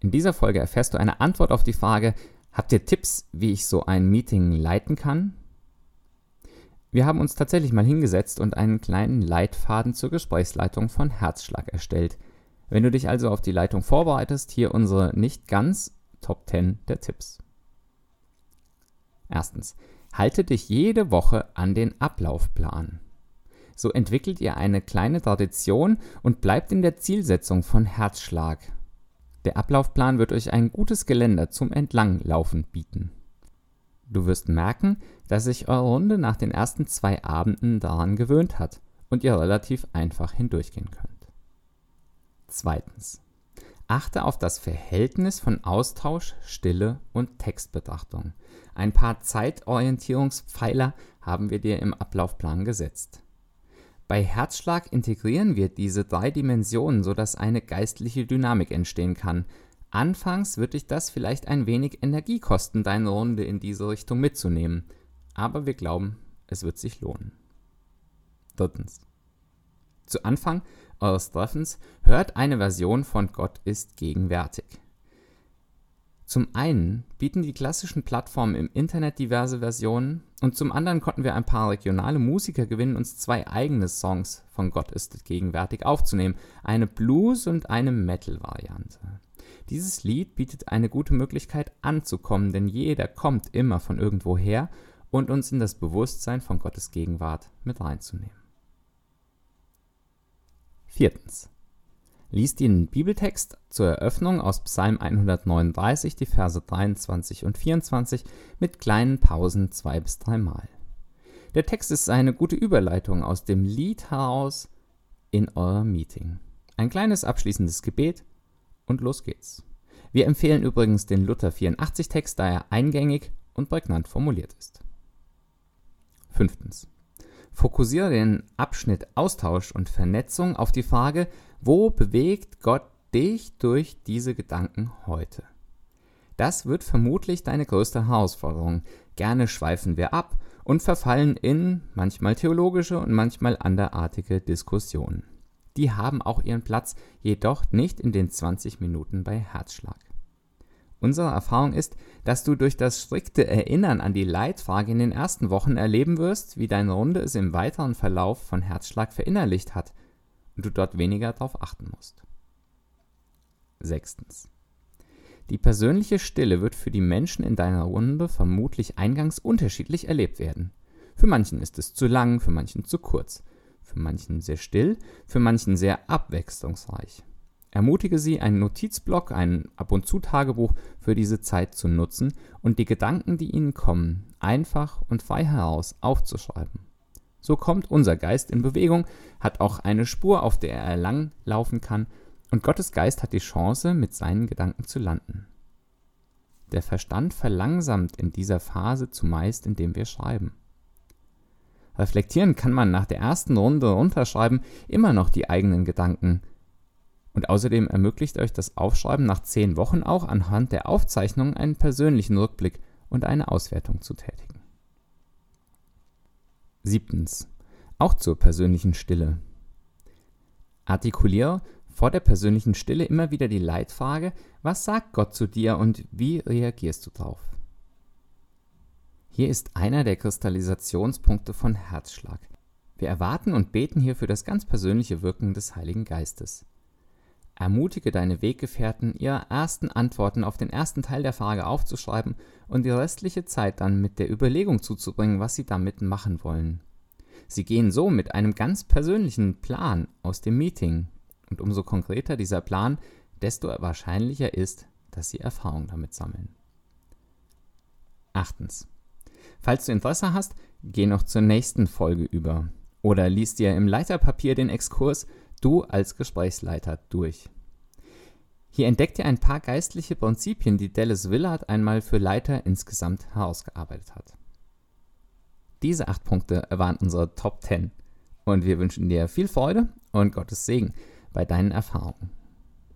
In dieser Folge erfährst du eine Antwort auf die Frage, habt ihr Tipps, wie ich so ein Meeting leiten kann? Wir haben uns tatsächlich mal hingesetzt und einen kleinen Leitfaden zur Gesprächsleitung von Herzschlag erstellt. Wenn du dich also auf die Leitung vorbereitest, hier unsere nicht ganz Top 10 der Tipps. Erstens, halte dich jede Woche an den Ablaufplan. So entwickelt ihr eine kleine Tradition und bleibt in der Zielsetzung von Herzschlag. Der Ablaufplan wird euch ein gutes Geländer zum Entlanglaufen bieten. Du wirst merken, dass sich eure Runde nach den ersten zwei Abenden daran gewöhnt hat und ihr relativ einfach hindurchgehen könnt. Zweitens. Achte auf das Verhältnis von Austausch, Stille und Textbetrachtung. Ein paar Zeitorientierungspfeiler haben wir dir im Ablaufplan gesetzt. Bei Herzschlag integrieren wir diese drei Dimensionen, sodass eine geistliche Dynamik entstehen kann. Anfangs wird dich das vielleicht ein wenig Energie kosten, deine Runde in diese Richtung mitzunehmen, aber wir glauben, es wird sich lohnen. Drittens. Zu Anfang eures Treffens hört eine Version von Gott ist gegenwärtig. Zum einen bieten die klassischen Plattformen im Internet diverse Versionen und zum anderen konnten wir ein paar regionale Musiker gewinnen, uns zwei eigene Songs von Gott ist gegenwärtig aufzunehmen, eine Blues- und eine Metal-Variante. Dieses Lied bietet eine gute Möglichkeit anzukommen, denn jeder kommt immer von irgendwoher und uns in das Bewusstsein von Gottes Gegenwart mit reinzunehmen. Viertens. Lies den Bibeltext zur Eröffnung aus Psalm 139, die Verse 23 und 24 mit kleinen Pausen zwei bis dreimal. Der Text ist eine gute Überleitung aus dem Lied heraus in euer Meeting. Ein kleines abschließendes Gebet und los geht's. Wir empfehlen übrigens den Luther 84 Text, da er eingängig und prägnant formuliert ist. Fünftens. Fokussiere den Abschnitt Austausch und Vernetzung auf die Frage, wo bewegt Gott dich durch diese Gedanken heute? Das wird vermutlich deine größte Herausforderung. Gerne schweifen wir ab und verfallen in manchmal theologische und manchmal anderartige Diskussionen. Die haben auch ihren Platz, jedoch nicht in den 20 Minuten bei Herzschlag. Unsere Erfahrung ist, dass du durch das strikte Erinnern an die Leitfrage in den ersten Wochen erleben wirst, wie deine Runde es im weiteren Verlauf von Herzschlag verinnerlicht hat und du dort weniger darauf achten musst. Sechstens. Die persönliche Stille wird für die Menschen in deiner Runde vermutlich eingangs unterschiedlich erlebt werden. Für manchen ist es zu lang, für manchen zu kurz, für manchen sehr still, für manchen sehr abwechslungsreich. Ermutige sie, einen Notizblock, ein Ab- und Zu-Tagebuch für diese Zeit zu nutzen und die Gedanken, die ihnen kommen, einfach und frei heraus aufzuschreiben. So kommt unser Geist in Bewegung, hat auch eine Spur, auf der er lang laufen kann, und Gottes Geist hat die Chance, mit seinen Gedanken zu landen. Der Verstand verlangsamt in dieser Phase zumeist, indem wir schreiben. Reflektieren kann man nach der ersten Runde runterschreiben immer noch die eigenen Gedanken. Und außerdem ermöglicht euch das Aufschreiben nach zehn Wochen auch anhand der Aufzeichnungen einen persönlichen Rückblick und eine Auswertung zu tätigen. Siebtens. Auch zur persönlichen Stille. Artikuliere vor der persönlichen Stille immer wieder die Leitfrage, was sagt Gott zu dir und wie reagierst du darauf? Hier ist einer der Kristallisationspunkte von Herzschlag. Wir erwarten und beten hier für das ganz persönliche Wirken des Heiligen Geistes. Ermutige deine Weggefährten, ihre ersten Antworten auf den ersten Teil der Frage aufzuschreiben und die restliche Zeit dann mit der Überlegung zuzubringen, was sie damit machen wollen. Sie gehen so mit einem ganz persönlichen Plan aus dem Meeting. Und umso konkreter dieser Plan, desto wahrscheinlicher ist, dass sie Erfahrung damit sammeln. Achtens. Falls du Interesse hast, geh noch zur nächsten Folge über oder lies dir im Leiterpapier den Exkurs du als Gesprächsleiter durch. Hier entdeckt ihr ein paar geistliche Prinzipien, die Dallas Willard einmal für Leiter insgesamt herausgearbeitet hat. Diese acht Punkte waren unsere Top 10 und wir wünschen dir viel Freude und Gottes Segen bei deinen Erfahrungen.